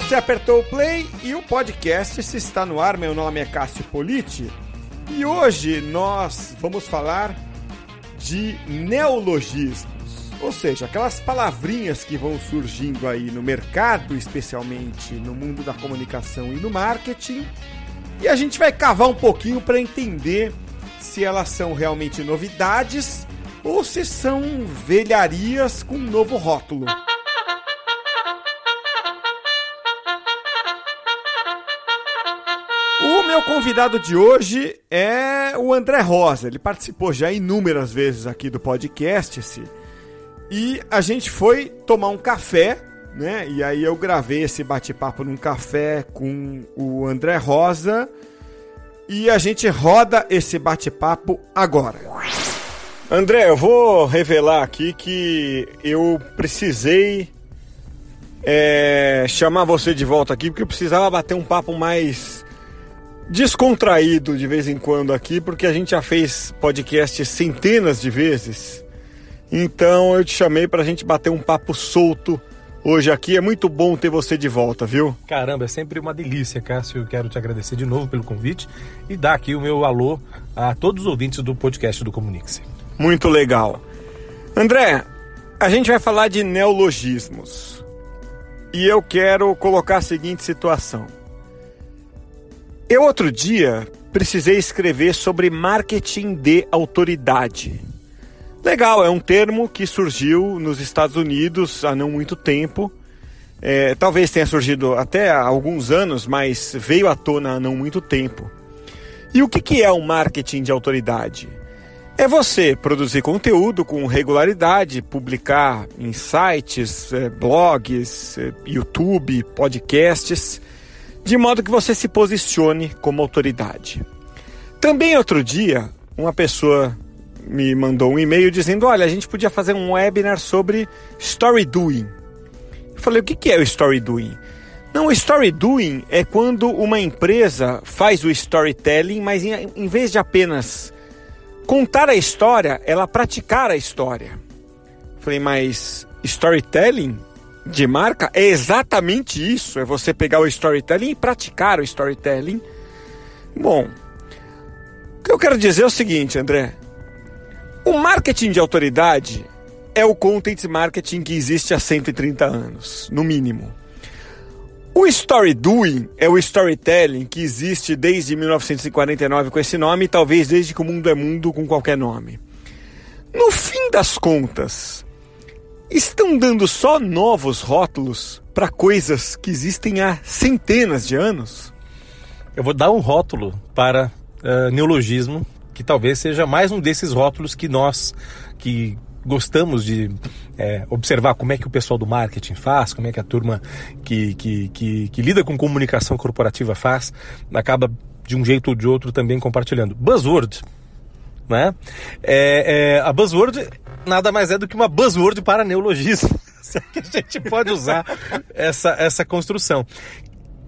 você apertou o play e o podcast se está no ar. Meu nome é Cássio Politi e hoje nós vamos falar de neologismos, ou seja, aquelas palavrinhas que vão surgindo aí no mercado, especialmente no mundo da comunicação e no marketing. E a gente vai cavar um pouquinho para entender se elas são realmente novidades ou se são velharias com um novo rótulo. Meu convidado de hoje é o André Rosa. Ele participou já inúmeras vezes aqui do podcast. -se, e a gente foi tomar um café, né? E aí eu gravei esse bate-papo num café com o André Rosa. E a gente roda esse bate-papo agora. André, eu vou revelar aqui que eu precisei é, chamar você de volta aqui porque eu precisava bater um papo mais descontraído de vez em quando aqui, porque a gente já fez podcast centenas de vezes. Então eu te chamei para a gente bater um papo solto hoje aqui. É muito bom ter você de volta, viu? Caramba, é sempre uma delícia, Cássio. Eu quero te agradecer de novo pelo convite e dar aqui o meu alô a todos os ouvintes do podcast do Comunique-se. Muito legal. André, a gente vai falar de neologismos. E eu quero colocar a seguinte situação. Eu outro dia precisei escrever sobre marketing de autoridade. Legal, é um termo que surgiu nos Estados Unidos há não muito tempo. É, talvez tenha surgido até há alguns anos, mas veio à tona há não muito tempo. E o que, que é o marketing de autoridade? É você produzir conteúdo com regularidade, publicar em sites, é, blogs, é, YouTube, podcasts de modo que você se posicione como autoridade. Também outro dia, uma pessoa me mandou um e-mail dizendo: Olha, a gente podia fazer um webinar sobre story doing. Eu falei: O que é o story doing? Não, o story doing é quando uma empresa faz o storytelling, mas em, vez de apenas contar a história, ela praticar a história. Eu falei, mas storytelling de marca é exatamente isso: é você pegar o storytelling e praticar o storytelling. Bom, o que eu quero dizer é o seguinte, André. O marketing de autoridade é o content marketing que existe há 130 anos, no mínimo. O story doing é o storytelling que existe desde 1949 com esse nome e talvez desde que o mundo é mundo com qualquer nome. No fim das contas, estão dando só novos rótulos para coisas que existem há centenas de anos? Eu vou dar um rótulo para uh, neologismo, que talvez seja mais um desses rótulos que nós, que gostamos de é, observar como é que o pessoal do marketing faz, como é que a turma que, que, que, que lida com comunicação corporativa faz, acaba de um jeito ou de outro também compartilhando. Buzzword, né? É, é, a buzzword nada mais é do que uma buzzword para neologismo. É que a gente pode usar essa, essa construção.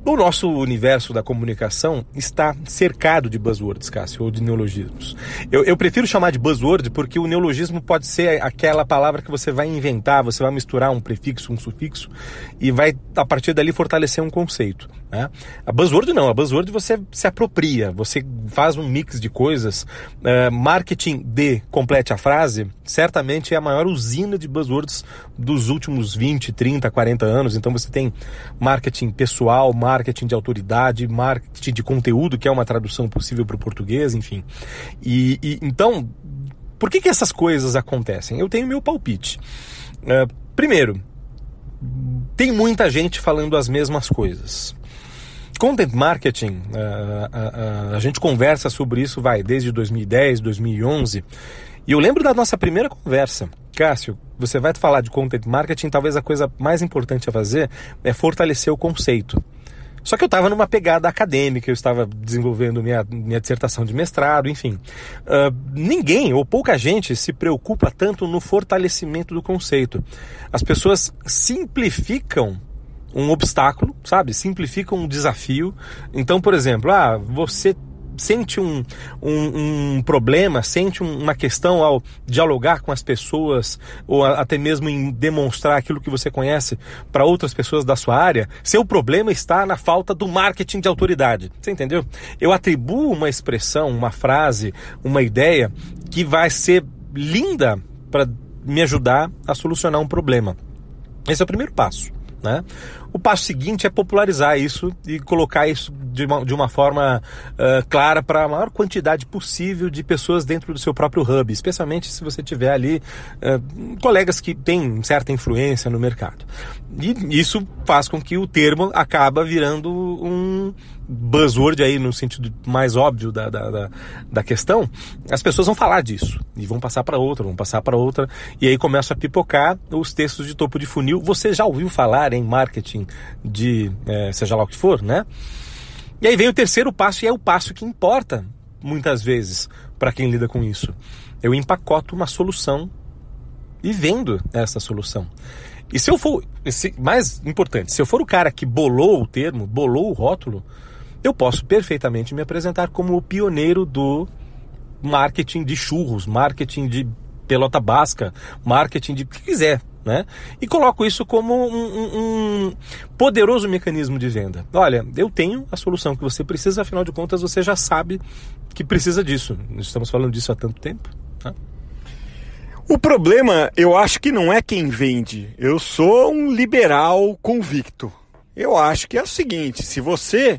O nosso universo da comunicação está cercado de buzzwords, Cássio, ou de neologismos. Eu, eu, prefiro chamar de buzzword porque o neologismo pode ser aquela palavra que você vai inventar, você vai misturar um prefixo, um sufixo e vai, a partir dali, fortalecer um conceito. Né? A buzzword não, a buzzword você se apropria, você faz um mix de coisas. Uh, marketing de complete a frase, certamente é a maior usina de buzzwords dos últimos 20, 30, 40 anos. Então você tem marketing pessoal, marketing de autoridade, marketing de conteúdo, que é uma tradução possível para o português, enfim. E, e, então, por que, que essas coisas acontecem? Eu tenho meu palpite. Uh, primeiro, tem muita gente falando as mesmas coisas. Content marketing, a, eh, eh, eh, a, gente conversa sobre isso, vai, desde 2010, 2011. E eu lembro da nossa primeira conversa. Cássio, você vai falar de content marketing, talvez a coisa mais importante a fazer é fortalecer o conceito. Só que eu estava numa pegada acadêmica, eu estava desenvolvendo minha, minha dissertação de mestrado, enfim. Uh, ninguém ou pouca gente se preocupa tanto no fortalecimento do conceito. As pessoas simplificam um obstáculo, sabe? Simplifica um desafio. Então, por exemplo, ah, você sente um, um, um problema, sente um, uma questão ao dialogar com as pessoas, ou até mesmo em demonstrar aquilo que você conhece para outras pessoas da sua área, seu problema está na falta do marketing de autoridade. Você entendeu? Eu atribuo uma expressão, uma frase, uma ideia que vai ser linda para me ajudar a solucionar um problema. Esse é o primeiro passo. Né? O passo seguinte é popularizar isso e colocar isso de uma, de uma forma uh, clara para a maior quantidade possível de pessoas dentro do seu próprio hub, especialmente se você tiver ali uh, colegas que têm certa influência no mercado. E isso faz com que o termo acaba virando um buzzword aí no sentido mais óbvio da, da, da, da questão, as pessoas vão falar disso e vão passar para outra, vão passar para outra e aí começa a pipocar os textos de topo de funil. Você já ouviu falar em marketing de é, seja lá o que for, né? E aí vem o terceiro passo e é o passo que importa muitas vezes para quem lida com isso. Eu empacoto uma solução e vendo essa solução. E se eu for, se, mais importante, se eu for o cara que bolou o termo, bolou o rótulo, eu posso perfeitamente me apresentar como o pioneiro do marketing de churros, marketing de pelota basca, marketing de o que quiser. Né? E coloco isso como um, um, um, poderoso mecanismo de venda. Olha, eu tenho a solução que você precisa, afinal de contas você já sabe que precisa disso. Estamos falando disso há tanto tempo. Né? O problema, eu acho que não é quem vende. Eu sou um liberal convicto. Eu acho que é o seguinte: se você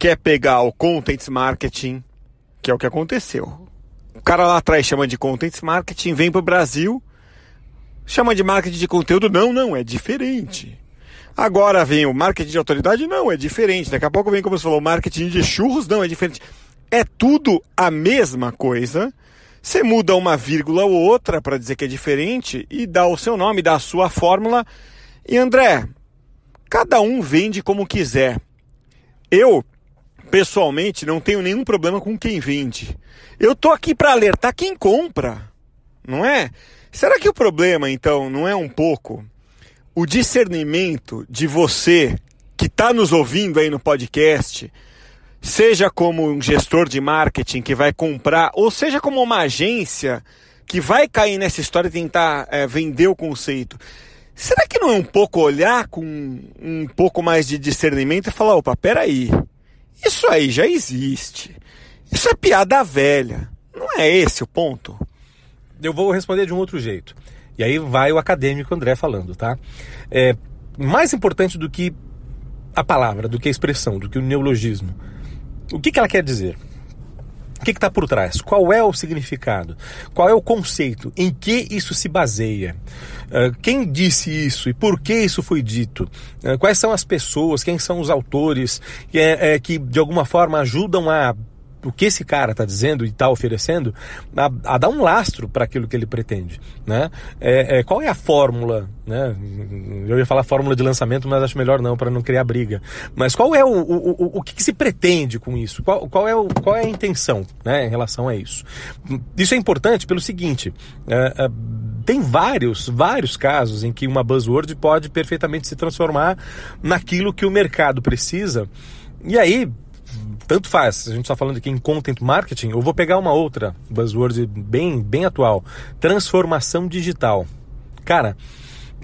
quer pegar o content marketing, que é o que aconteceu. O cara lá atrás chama de content marketing, vem para o Brasil, chama de marketing de conteúdo. Não, não, é diferente. Agora vem o marketing de autoridade, não, é diferente. Daqui a pouco vem, como você falou, marketing de churros, não, é diferente. É tudo a mesma coisa. Você muda uma vírgula ou outra para dizer que é diferente e dá o seu nome, dá a sua fórmula. E André, cada um vende como quiser. Eu pessoalmente, não tenho nenhum problema com quem vende. Eu tô aqui para alertar quem compra, não é? Será que o problema, então, não é um pouco o discernimento de você que está nos ouvindo aí no podcast, seja como um gestor de marketing que vai comprar, ou seja como uma agência que vai cair nessa história e tentar é, vender o conceito? Será que não é um pouco olhar com um pouco mais de discernimento e falar, opa, peraí, isso aí já existe. Isso é piada velha. Não é esse o ponto? Eu vou responder de um outro jeito. E aí vai o acadêmico André falando, tá? É, mais importante do que a palavra, do que a expressão, do que o neologismo. O que, que ela quer dizer? O que está por trás? Qual é o significado? Qual é o conceito? Em que isso se baseia? Uh, quem disse isso e por que isso foi dito? Uh, quais são as pessoas? Quem são os autores que, é, é, que de alguma forma ajudam a o que esse cara está dizendo e está oferecendo a, a, dar um lastro para aquilo que ele pretende, né? É, é, qual é a fórmula, né? Eu ia falar fórmula de lançamento, mas acho melhor não para não criar briga. Mas qual é o, o, o, o que, que, se pretende com isso? Qual, qual, é o, qual é a intenção, né, em relação a isso? Isso é importante pelo seguinte. É, é tem vários, vários casos em que uma buzzword pode perfeitamente se transformar naquilo que o mercado precisa. E aí, tanto faz. A gente está falando aqui em content marketing. Eu vou pegar uma outra buzzword bem, bem atual: transformação digital. Cara,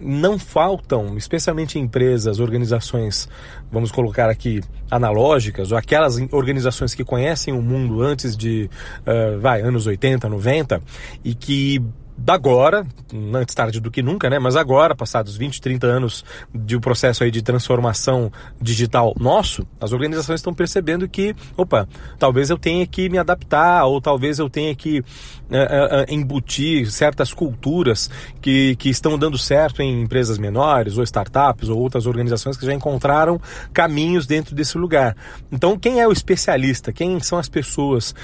não faltam, especialmente em empresas, organizações, vamos colocar aqui, analógicas, ou aquelas organizações que conhecem o mundo antes de, uh, vai, anos 80, 90, e que agora, antes tarde do que nunca, né? Mas agora, passados 20, 30 anos de um processo aí de transformação digital nosso, as organizações estão percebendo que, opa, talvez eu tenha que me adaptar, ou talvez eu tenha que é, é, embutir certas culturas que, que estão dando certo em empresas menores, ou startups, ou outras organizações que já encontraram caminhos dentro desse lugar. Então, quem é o especialista? Quem são as pessoas?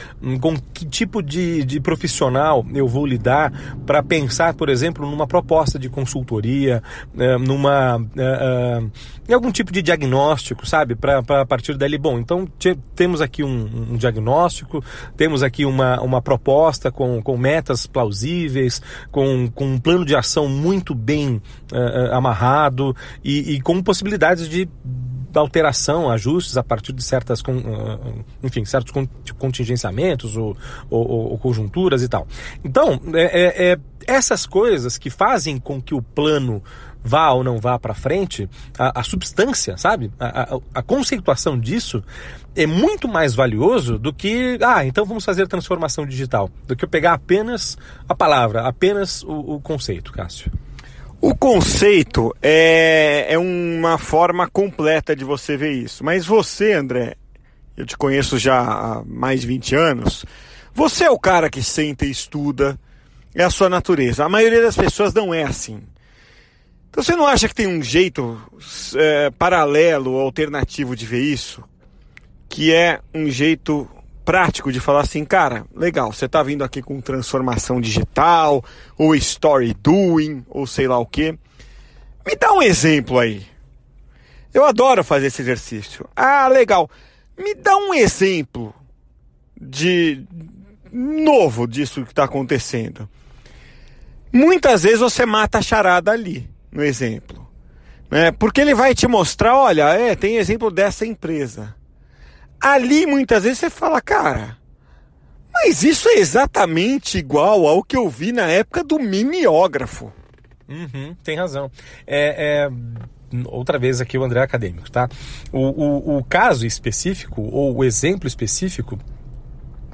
Com que tipo de, de profissional eu vou lidar para pensar, por exemplo, numa proposta de consultoria, é, numa é, é, em algum tipo de diagnóstico, sabe? Para partir dali, bom, então temos aqui um, um, diagnóstico, temos aqui uma, uma proposta com, com metas plausíveis, com, com um plano de ação muito bem amarrado e, e com possibilidades de alteração, ajustes a partir de certas, enfim, certos contingenciamentos ou, ou, ou conjunturas e tal. Então, é, é, é essas coisas que fazem com que o plano vá ou não vá para frente, a, a, substância, sabe? A, a, a, conceituação disso é muito mais valioso do que, ah, então vamos fazer transformação digital, do que eu pegar apenas a palavra, apenas o, o conceito, Cássio. O conceito é, é uma forma completa de você ver isso. Mas você, André, eu te conheço já há mais de 20 anos, você é o cara que senta e estuda, é a sua natureza. A maioria das pessoas não é assim. Então você não acha que tem um jeito é, paralelo, alternativo de ver isso? Que é um jeito prático de falar assim, cara, legal, você está vindo aqui com transformação digital, ou story doing, ou sei lá o que. Me dá um exemplo aí. Eu adoro fazer esse exercício. Ah, legal. Me dá um exemplo de novo disso que está acontecendo. Muitas vezes você mata a charada ali no exemplo. Né? Porque ele vai te mostrar, olha, é, tem exemplo dessa empresa. Ali muitas vezes você fala, cara, mas isso é exatamente igual ao que eu vi na época do mimeógrafo. Uhum, tem razão. É, é, outra vez aqui o André acadêmico, tá? O, o, o, caso específico, ou o exemplo específico,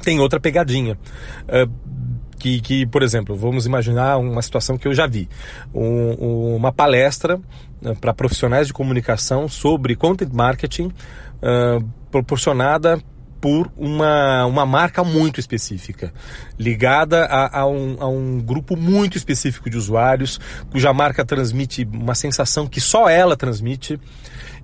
tem outra pegadinha. Uh, que, que, por exemplo, vamos imaginar uma situação que eu já vi. Um, uma palestra né, para profissionais de comunicação sobre content marketing uh, proporcionada por uma, uma marca muito específica, ligada a, a, um, a um grupo muito específico de usuários, cuja marca transmite uma sensação que só ela transmite.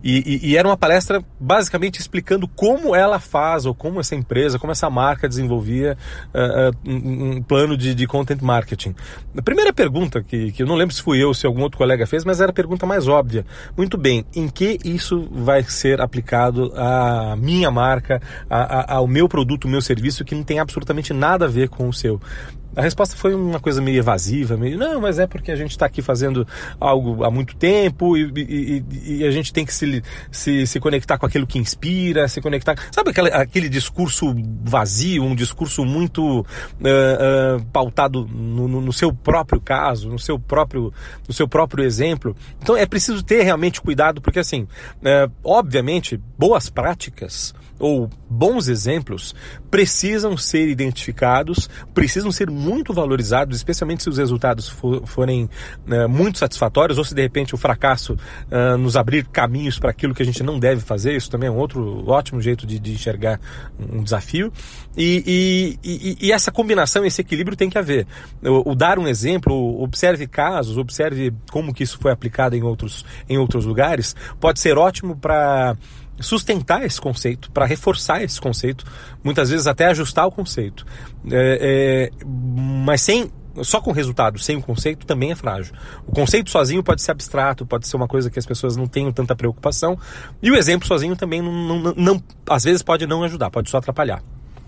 E, e, e, era uma palestra basicamente explicando como ela faz, ou como essa empresa, como essa marca desenvolvia uh, uh, um, um, plano de, de, content marketing. A primeira pergunta, que, que eu não lembro se fui eu ou se algum outro colega fez, mas era a pergunta mais óbvia. Muito bem, em que isso vai ser aplicado à minha marca, a, a, ao meu produto, ao meu serviço, que não tem absolutamente nada a ver com o seu? A resposta foi uma coisa meio evasiva, meio, não, mas é porque a gente está aqui fazendo algo há muito tempo e, e, e, a gente tem que se, se, se conectar com aquilo que inspira, se conectar. Sabe aquele, aquele discurso vazio, um discurso muito uh, uh, pautado no, no, no, seu próprio caso, no seu próprio, no seu próprio exemplo? Então é preciso ter realmente cuidado, porque assim, uh, obviamente, boas práticas ou bons exemplos precisam ser identificados, precisam ser muito valorizados, especialmente se os resultados for, forem uh, muito satisfatórios ou se de repente o fracasso uh, nos abrir caminhos para aquilo que a gente não deve fazer. Isso também é um outro ótimo jeito de, de enxergar um desafio. E, e, e, e, essa combinação, esse equilíbrio tem que haver. O, o, dar um exemplo, observe casos, observe como que isso foi aplicado em outros, em outros lugares, pode ser ótimo para sustentar esse conceito, para reforçar esse conceito, muitas vezes até ajustar o conceito. É, é, mas sem só com resultado, sem o conceito, também é frágil. O conceito sozinho pode ser abstrato, pode ser uma coisa que as pessoas não tenham tanta preocupação, e o exemplo sozinho também não, não, não às vezes pode não ajudar, pode só atrapalhar.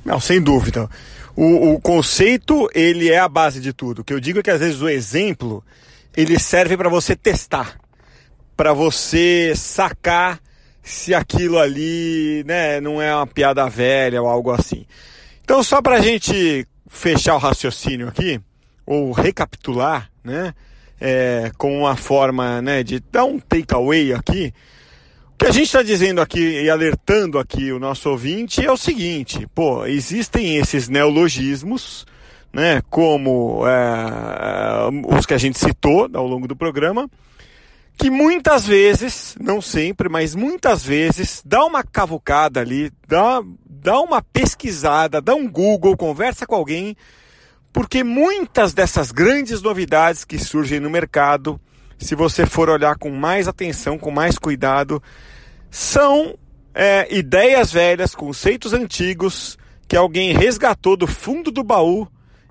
Não, sem dúvida. O, o conceito, ele é a base de tudo. O que eu digo é que às vezes o exemplo, ele serve para você testar, para você sacar se aquilo ali né, não é uma piada velha ou algo assim. Então, só para a gente fechar o raciocínio aqui, ou recapitular, né, é, com uma forma né, de dar um takeaway aqui, o que a gente está dizendo aqui e alertando aqui o nosso ouvinte é o seguinte: pô, existem esses neologismos, né, como é, os que a gente citou ao longo do programa que muitas vezes, não sempre, mas muitas vezes, dá uma cavucada ali, dá, dá uma pesquisada, dá um Google, conversa com alguém, porque muitas dessas grandes novidades que surgem no mercado, se você for olhar com mais atenção, com mais cuidado, são é, ideias velhas, conceitos antigos que alguém resgatou do fundo do baú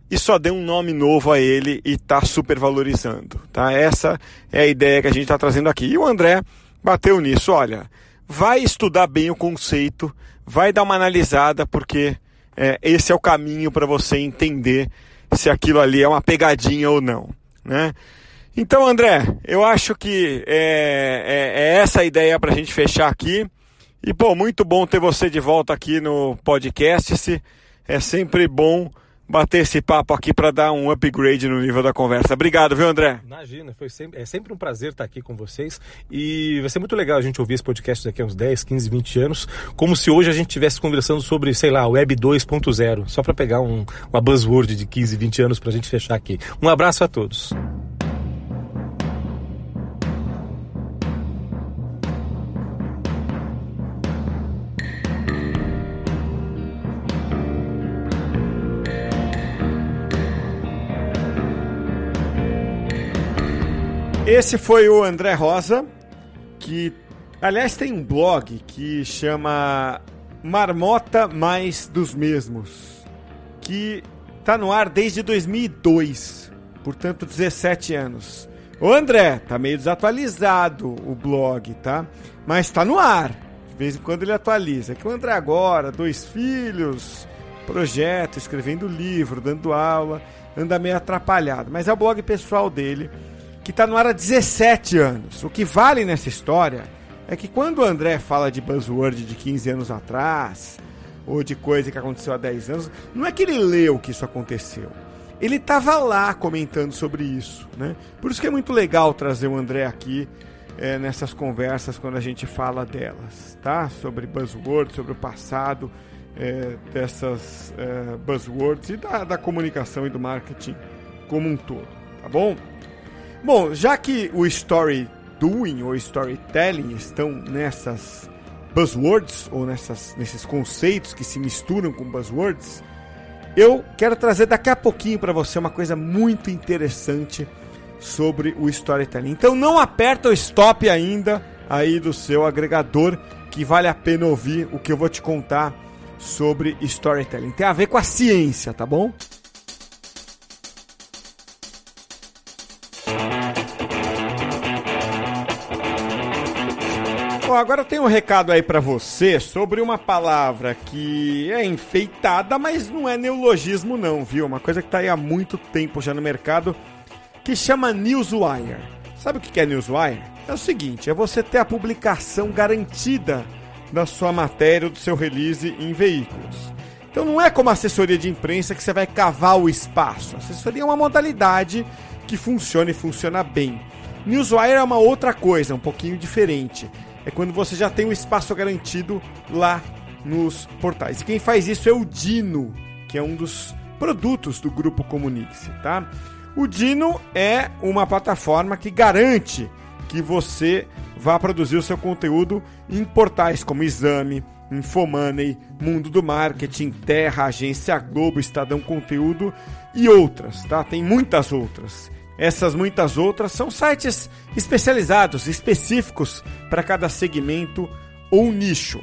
e só deu um nome novo a ele e está supervalorizando. Tá? Essa é a ideia que a gente está trazendo aqui. E o André bateu nisso. Olha, vai estudar bem o conceito, vai dar uma analisada, porque é, esse é o caminho para você entender se aquilo ali é uma pegadinha ou não. Né? Então, André, eu acho que é, é, é essa a ideia para a gente fechar aqui. E, pô, muito bom ter você de volta aqui no podcast. É sempre bom bater esse papo aqui para dar um upgrade no nível da conversa. Obrigado, viu, André? Imagina, foi sempre, é sempre um prazer estar aqui com vocês e vai ser muito legal a gente ouvir esse podcast daqui a uns 10, 15, 20 anos, como se hoje a gente estivesse conversando sobre, sei lá, Web 2.0, só para pegar um, uma buzzword de 15, 20 anos para a gente fechar aqui. Um abraço a todos. Esse foi o André Rosa, que aliás tem um blog que chama Marmota Mais dos Mesmos, que tá no ar desde 2002, portanto 17 anos. O André, tá meio desatualizado o blog, tá? Mas tá no ar. De vez em quando ele atualiza. É que o André agora, dois filhos, projeto, escrevendo livro, dando aula, anda meio atrapalhado. Mas é o blog pessoal dele que está no ar há 17 anos. O que vale nessa história é que quando o André fala de buzzword de 15 anos atrás, ou de coisa que aconteceu há 10 anos, não é que ele leu que isso aconteceu. Ele estava lá comentando sobre isso. Né? Por isso que é muito legal trazer o André aqui é, nessas conversas quando a gente fala delas, tá? Sobre buzzwords, sobre o passado é, dessas é, buzzwords e da, da comunicação e do marketing como um todo, tá bom? Bom, já que o story doing ou storytelling estão nessas buzzwords ou nessas, nesses conceitos que se misturam com buzzwords, eu quero trazer daqui a pouquinho para você uma coisa muito interessante sobre o storytelling. Então não aperta o stop ainda aí do seu agregador que vale a pena ouvir o que eu vou te contar sobre storytelling. Tem a ver com a ciência, tá bom? Bom, agora tenho um recado aí para você sobre uma palavra que é enfeitada, mas não é neologismo não, viu? Uma coisa que tá aí há muito tempo já no mercado, que chama Newswire. Sabe o que é Newswire? É o seguinte, é você ter a publicação garantida da sua matéria do seu release em veículos. Então não é como assessoria de imprensa que você vai cavar o espaço. A assessoria é uma modalidade que funciona e funciona bem. Newswire é uma outra coisa, um pouquinho diferente é quando você já tem o espaço garantido lá nos portais. Quem faz isso é o Dino, que é um dos produtos do grupo Comunique-se, tá? O Dino é uma plataforma que garante que você vá produzir o seu conteúdo em portais como Exame, Infomoney, Mundo do Marketing, Terra, Agência Globo, Estadão Conteúdo e outras, tá? Tem muitas outras. Essas muitas outras são sites especializados, específicos para cada segmento ou nicho.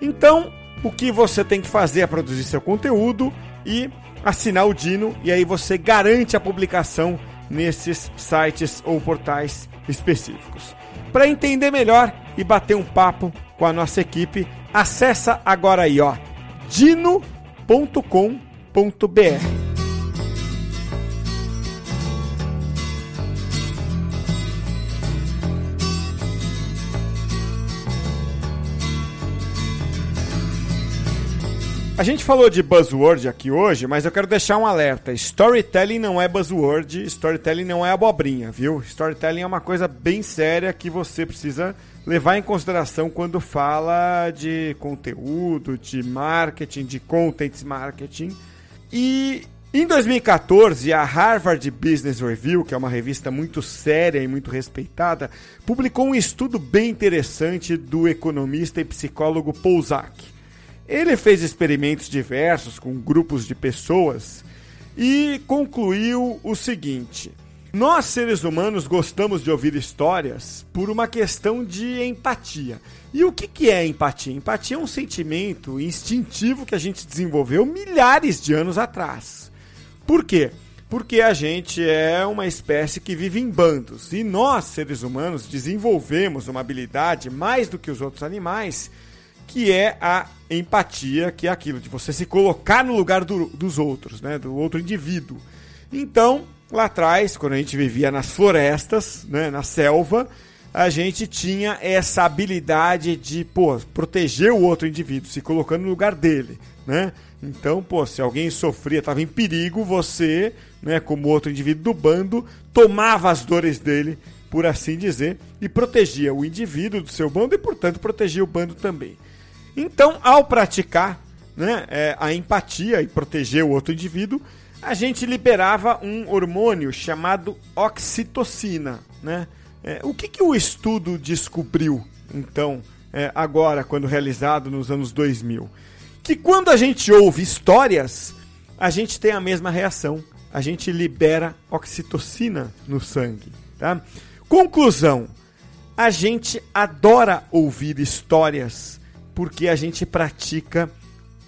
Então, o que você tem que fazer é produzir seu conteúdo e assinar o Dino, e aí você garante a publicação nesses sites ou portais específicos. Para entender melhor e bater um papo com a nossa equipe, acessa agora aí, ó, dino.com.br. A gente falou de buzzword aqui hoje, mas eu quero deixar um alerta. Storytelling não é buzzword, storytelling não é abobrinha, viu? Storytelling é uma coisa bem séria que você precisa levar em consideração quando fala de conteúdo, de marketing, de content marketing. E em 2014, a Harvard Business Review, que é uma revista muito séria e muito respeitada, publicou um estudo bem interessante do economista e psicólogo Paul Zak. Ele fez experimentos diversos com grupos de pessoas e concluiu o seguinte: nós seres humanos gostamos de ouvir histórias por uma questão de empatia. E o que, é empatia? Empatia é um sentimento instintivo que a gente desenvolveu milhares de anos atrás. Por quê? Porque a gente é uma espécie que vive em bandos e nós, seres humanos, desenvolvemos uma habilidade mais do que os outros animais que é a empatia, que é aquilo de você se colocar no lugar do, dos outros, né, do outro indivíduo. Então, lá atrás, quando a gente vivia nas florestas, né, na selva, a gente tinha essa habilidade de, pô, proteger o outro indivíduo, se colocando no lugar dele, né? Então, pô, se alguém sofria, estava em perigo, você, né, como outro indivíduo do bando, tomava as dores dele, por assim dizer, e protegia o indivíduo do seu bando e, portanto, protegia o bando também. Então, ao praticar né, é, a empatia e proteger o outro indivíduo, a gente liberava um hormônio chamado oxitocina, né? É, o que, que o estudo descobriu, então, é, agora, quando realizado nos anos 2000? Que quando a gente ouve histórias, a gente tem a mesma reação. A gente libera oxitocina no sangue. Tá? Conclusão: a gente adora ouvir histórias porque a gente pratica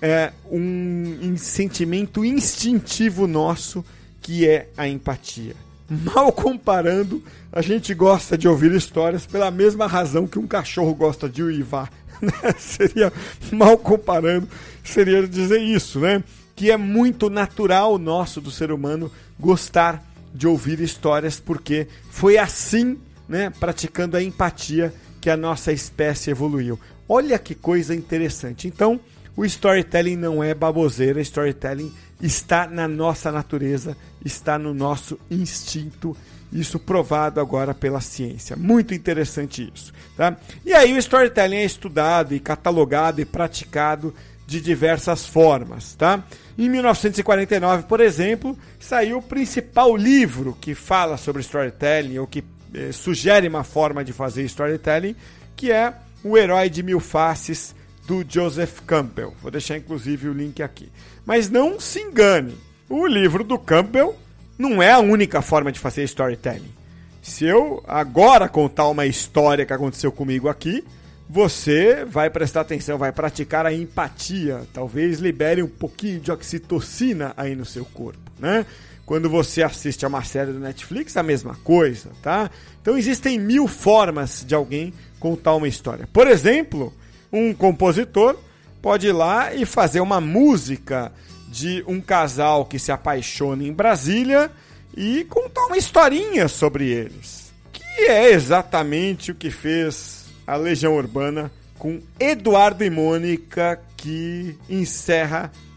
é, um sentimento instintivo nosso que é a empatia. Mal comparando, a gente gosta de ouvir histórias pela mesma razão que um cachorro gosta de uivar. Né? seria, mal comparando, seria dizer isso, né? Que é muito natural nosso do ser humano gostar de ouvir histórias, porque foi assim, né, praticando a empatia, que a nossa espécie evoluiu. Olha que coisa interessante. Então, o storytelling não é baboseira, storytelling está na nossa natureza, está no nosso instinto, isso provado agora pela ciência. Muito interessante isso. Tá? E aí o storytelling é estudado e catalogado e praticado de diversas formas. Tá? Em 1949, por exemplo, saiu o principal livro que fala sobre storytelling ou que eh, sugere uma forma de fazer storytelling, que é O Herói de Mil Faces, do Joseph Campbell. Vou deixar inclusive o link aqui. Mas não se engane, o livro do Campbell não é a única forma de fazer storytelling. Se eu agora contar uma história que aconteceu comigo aqui, você vai prestar atenção, vai praticar a empatia, talvez libere um pouquinho de oxitocina aí no seu corpo, né? Quando você assiste a uma série do Netflix, a mesma coisa, tá? Então existem mil formas de alguém contar uma história. Por exemplo, um compositor pode ir lá e fazer uma música de um casal que se apaixona em Brasília e contar uma historinha sobre eles. Que é exatamente o que fez a Legião Urbana com Eduardo e Mônica, que encerra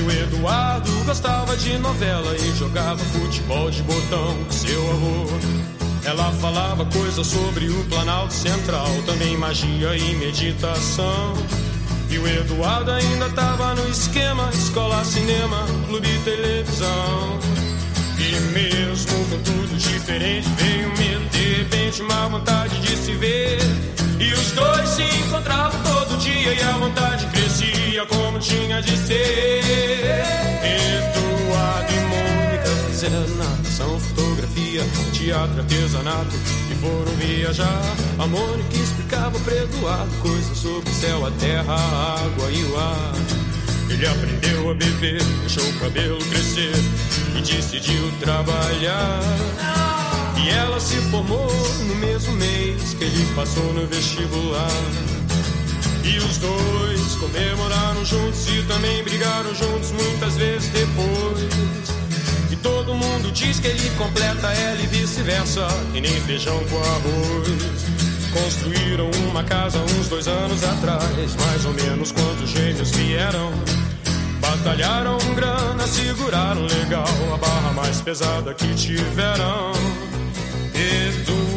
E o Eduardo gostava de novela e jogava futebol de botão com seu avô. Ela falava coisas sobre o Planalto Central, também magia e meditação. E o Eduardo ainda tava no esquema: escola, cinema, clube televisão. E mesmo com tudo diferente, veio medo, de repente, uma vontade de se ver. E os dois se encontravam todo dia e a vontade crescia como tinha de ser. Eduardo e Mônica fizeram natação, fotografia teatro, artesanato e foram viajar. A Mônica explicava para Eduardo coisas sobre o céu, a terra, a água e o ar. Ele aprendeu a beber, deixou o cabelo crescer e decidiu trabalhar. E ela se formou no mesmo mês que ele passou no vestibular. E os dois comemoraram juntos e também brigaram juntos muitas vezes depois. E todo mundo diz que ele completa ela e vice-versa, e nem feijão com arroz. Construíram uma casa uns dois anos atrás, mais ou menos quando os gêmeos vieram. Batalharam grana, seguraram legal a barra mais pesada que tiveram.